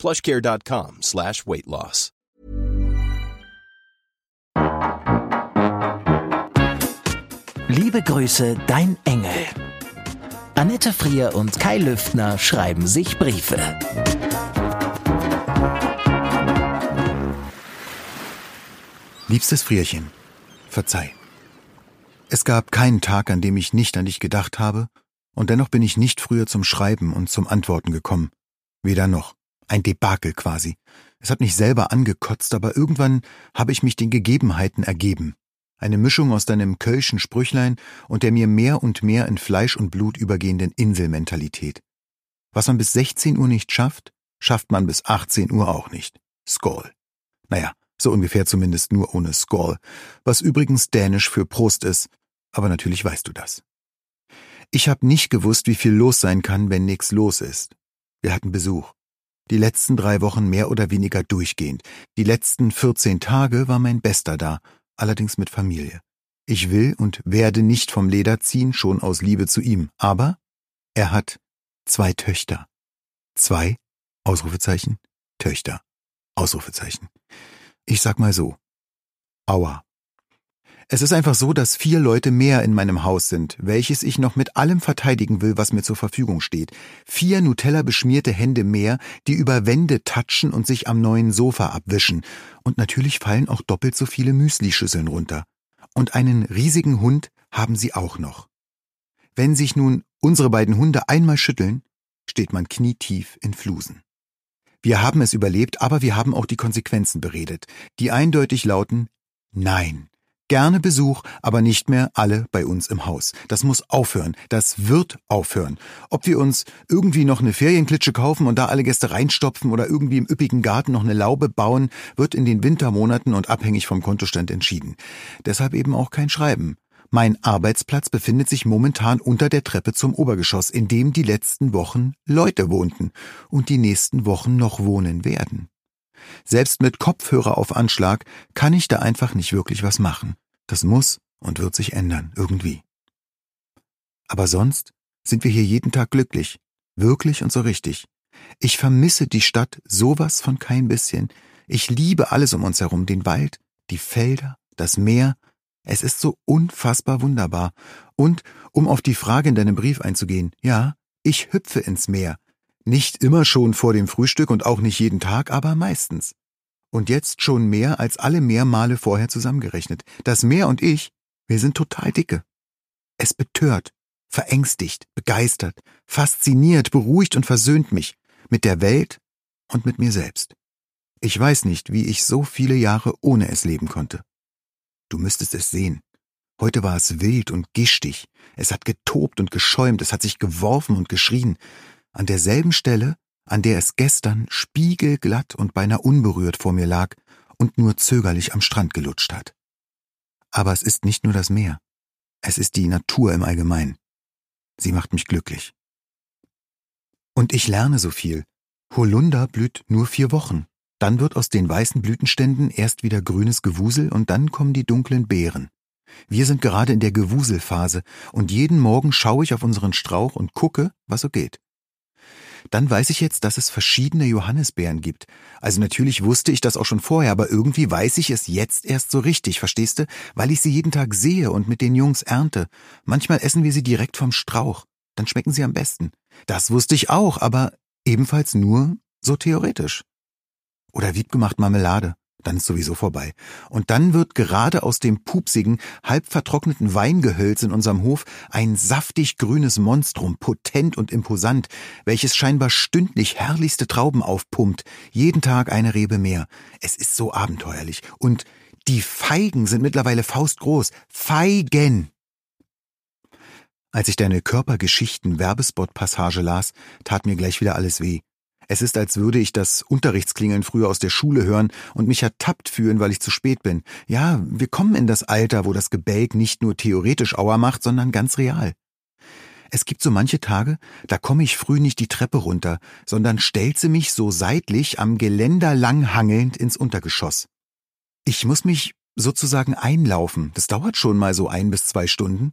plushcare.com slash weight loss. Liebe Grüße, dein Engel. Annette Frier und Kai Lüftner schreiben sich Briefe. Liebstes Frierchen, verzeih. Es gab keinen Tag, an dem ich nicht an dich gedacht habe, und dennoch bin ich nicht früher zum Schreiben und zum Antworten gekommen. Weder noch. Ein Debakel quasi. Es hat mich selber angekotzt, aber irgendwann habe ich mich den Gegebenheiten ergeben. Eine Mischung aus deinem kölschen Sprüchlein und der mir mehr und mehr in Fleisch und Blut übergehenden Inselmentalität. Was man bis 16 Uhr nicht schafft, schafft man bis 18 Uhr auch nicht. Skoll. Naja, so ungefähr zumindest nur ohne Skoll, was übrigens dänisch für Prost ist, aber natürlich weißt du das. Ich hab nicht gewusst, wie viel los sein kann, wenn nix los ist. Wir hatten Besuch. Die letzten drei Wochen mehr oder weniger durchgehend. Die letzten 14 Tage war mein Bester da, allerdings mit Familie. Ich will und werde nicht vom Leder ziehen, schon aus Liebe zu ihm. Aber er hat zwei Töchter. Zwei, Ausrufezeichen, Töchter, Ausrufezeichen. Ich sag mal so. Aua. Es ist einfach so, dass vier Leute mehr in meinem Haus sind, welches ich noch mit allem verteidigen will, was mir zur Verfügung steht. Vier Nutella beschmierte Hände mehr, die über Wände tatschen und sich am neuen Sofa abwischen. Und natürlich fallen auch doppelt so viele Müslischüsseln runter. Und einen riesigen Hund haben sie auch noch. Wenn sich nun unsere beiden Hunde einmal schütteln, steht man knietief in Flusen. Wir haben es überlebt, aber wir haben auch die Konsequenzen beredet, die eindeutig lauten Nein. Gerne Besuch, aber nicht mehr alle bei uns im Haus. Das muss aufhören. Das wird aufhören. Ob wir uns irgendwie noch eine Ferienklitsche kaufen und da alle Gäste reinstopfen oder irgendwie im üppigen Garten noch eine Laube bauen, wird in den Wintermonaten und abhängig vom Kontostand entschieden. Deshalb eben auch kein Schreiben. Mein Arbeitsplatz befindet sich momentan unter der Treppe zum Obergeschoss, in dem die letzten Wochen Leute wohnten und die nächsten Wochen noch wohnen werden. Selbst mit Kopfhörer auf Anschlag kann ich da einfach nicht wirklich was machen. Das muss und wird sich ändern, irgendwie. Aber sonst sind wir hier jeden Tag glücklich, wirklich und so richtig. Ich vermisse die Stadt sowas von kein bisschen. Ich liebe alles um uns herum, den Wald, die Felder, das Meer. Es ist so unfassbar wunderbar. Und, um auf die Frage in deinem Brief einzugehen, ja, ich hüpfe ins Meer, nicht immer schon vor dem Frühstück und auch nicht jeden Tag, aber meistens. Und jetzt schon mehr als alle Mehrmale vorher zusammengerechnet. Das Meer und ich, wir sind total dicke. Es betört, verängstigt, begeistert, fasziniert, beruhigt und versöhnt mich mit der Welt und mit mir selbst. Ich weiß nicht, wie ich so viele Jahre ohne es leben konnte. Du müsstest es sehen. Heute war es wild und gischtig. Es hat getobt und geschäumt, es hat sich geworfen und geschrien an derselben Stelle, an der es gestern spiegelglatt und beinahe unberührt vor mir lag und nur zögerlich am Strand gelutscht hat. Aber es ist nicht nur das Meer, es ist die Natur im Allgemeinen. Sie macht mich glücklich. Und ich lerne so viel. Holunder blüht nur vier Wochen. Dann wird aus den weißen Blütenständen erst wieder grünes Gewusel und dann kommen die dunklen Beeren. Wir sind gerade in der Gewuselphase und jeden Morgen schaue ich auf unseren Strauch und gucke, was so geht. Dann weiß ich jetzt, dass es verschiedene Johannisbeeren gibt. Also natürlich wusste ich das auch schon vorher, aber irgendwie weiß ich es jetzt erst so richtig, verstehst du? Weil ich sie jeden Tag sehe und mit den Jungs ernte. Manchmal essen wir sie direkt vom Strauch. Dann schmecken sie am besten. Das wusste ich auch, aber ebenfalls nur so theoretisch. Oder wiebgemacht Marmelade dann ist sowieso vorbei. Und dann wird gerade aus dem pupsigen, halb vertrockneten Weingehölz in unserem Hof ein saftig grünes Monstrum, potent und imposant, welches scheinbar stündlich herrlichste Trauben aufpumpt, jeden Tag eine Rebe mehr. Es ist so abenteuerlich. Und die Feigen sind mittlerweile faustgroß. Feigen! Als ich deine Körpergeschichten Werbespot-Passage las, tat mir gleich wieder alles weh. Es ist, als würde ich das Unterrichtsklingeln früher aus der Schule hören und mich ertappt fühlen, weil ich zu spät bin. Ja, wir kommen in das Alter, wo das Gebälk nicht nur theoretisch Auer macht, sondern ganz real. Es gibt so manche Tage, da komme ich früh nicht die Treppe runter, sondern stelze mich so seitlich am Geländer lang hangelnd ins Untergeschoss. Ich muss mich sozusagen einlaufen. Das dauert schon mal so ein bis zwei Stunden.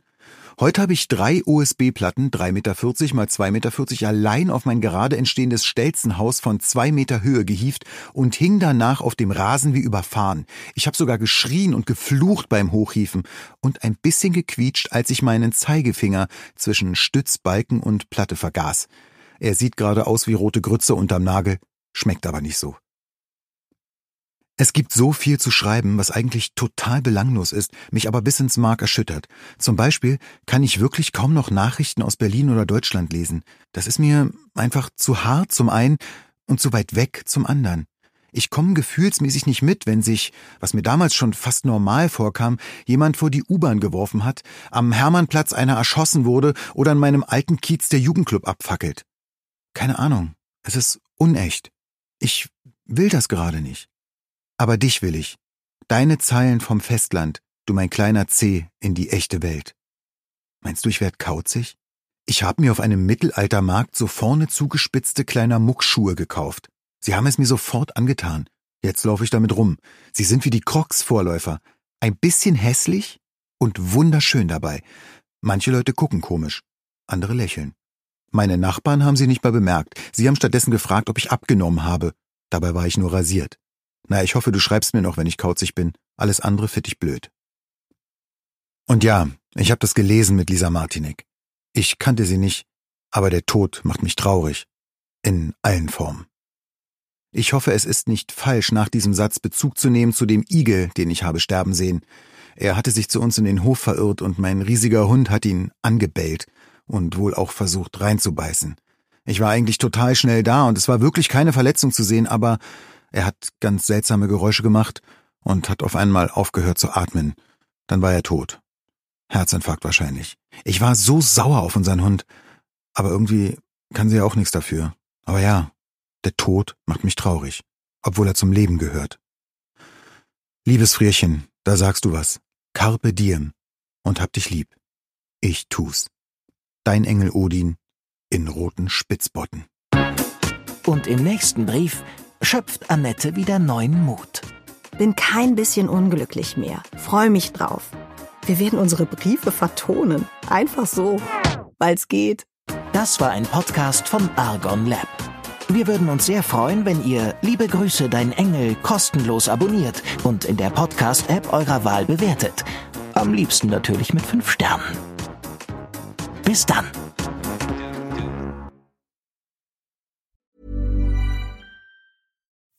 Heute habe ich drei USB-Platten, 3,40 Meter mal 2,40 Meter allein auf mein gerade entstehendes Stelzenhaus von zwei Meter Höhe gehieft und hing danach auf dem Rasen wie überfahren. Ich habe sogar geschrien und geflucht beim Hochhieven und ein bisschen gequietscht, als ich meinen Zeigefinger zwischen Stützbalken und Platte vergaß. Er sieht gerade aus wie rote Grütze unterm Nagel, schmeckt aber nicht so. Es gibt so viel zu schreiben, was eigentlich total belanglos ist, mich aber bis ins Mark erschüttert. Zum Beispiel kann ich wirklich kaum noch Nachrichten aus Berlin oder Deutschland lesen. Das ist mir einfach zu hart zum einen und zu weit weg zum anderen. Ich komme gefühlsmäßig nicht mit, wenn sich, was mir damals schon fast normal vorkam, jemand vor die U-Bahn geworfen hat, am Hermannplatz einer erschossen wurde oder an meinem alten Kiez der Jugendclub abfackelt. Keine Ahnung. Es ist unecht. Ich will das gerade nicht. Aber dich will ich. Deine Zeilen vom Festland, du mein kleiner C in die echte Welt. Meinst du, ich werd kauzig? Ich hab mir auf einem Mittelaltermarkt so vorne zugespitzte kleiner Muckschuhe gekauft. Sie haben es mir sofort angetan. Jetzt laufe ich damit rum. Sie sind wie die Crocs-Vorläufer. Ein bisschen hässlich und wunderschön dabei. Manche Leute gucken komisch, andere lächeln. Meine Nachbarn haben sie nicht mal bemerkt. Sie haben stattdessen gefragt, ob ich abgenommen habe. Dabei war ich nur rasiert. Na, ich hoffe, du schreibst mir noch, wenn ich kauzig bin. Alles andere find ich blöd. Und ja, ich habe das gelesen mit Lisa Martinek. Ich kannte sie nicht, aber der Tod macht mich traurig. In allen Formen. Ich hoffe, es ist nicht falsch, nach diesem Satz Bezug zu nehmen zu dem Igel, den ich habe sterben sehen. Er hatte sich zu uns in den Hof verirrt und mein riesiger Hund hat ihn angebellt und wohl auch versucht reinzubeißen. Ich war eigentlich total schnell da und es war wirklich keine Verletzung zu sehen, aber er hat ganz seltsame Geräusche gemacht und hat auf einmal aufgehört zu atmen. Dann war er tot. Herzinfarkt wahrscheinlich. Ich war so sauer auf unseren Hund. Aber irgendwie kann sie ja auch nichts dafür. Aber ja, der Tod macht mich traurig, obwohl er zum Leben gehört. Liebes Frierchen, da sagst du was. Carpe diem und hab dich lieb. Ich tu's. Dein Engel Odin in roten Spitzbotten. Und im nächsten Brief schöpft Annette wieder neuen Mut. Bin kein bisschen unglücklich mehr. Freue mich drauf. Wir werden unsere Briefe vertonen. Einfach so. Weil's geht. Das war ein Podcast von Argon Lab. Wir würden uns sehr freuen, wenn ihr Liebe Grüße, dein Engel kostenlos abonniert und in der Podcast-App eurer Wahl bewertet. Am liebsten natürlich mit fünf Sternen. Bis dann.